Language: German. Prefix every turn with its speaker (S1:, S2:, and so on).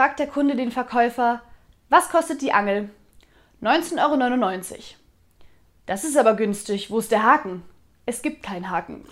S1: fragt der Kunde den Verkäufer, was kostet die Angel? 19,99 Euro. Das ist aber günstig. Wo ist der Haken? Es gibt keinen Haken.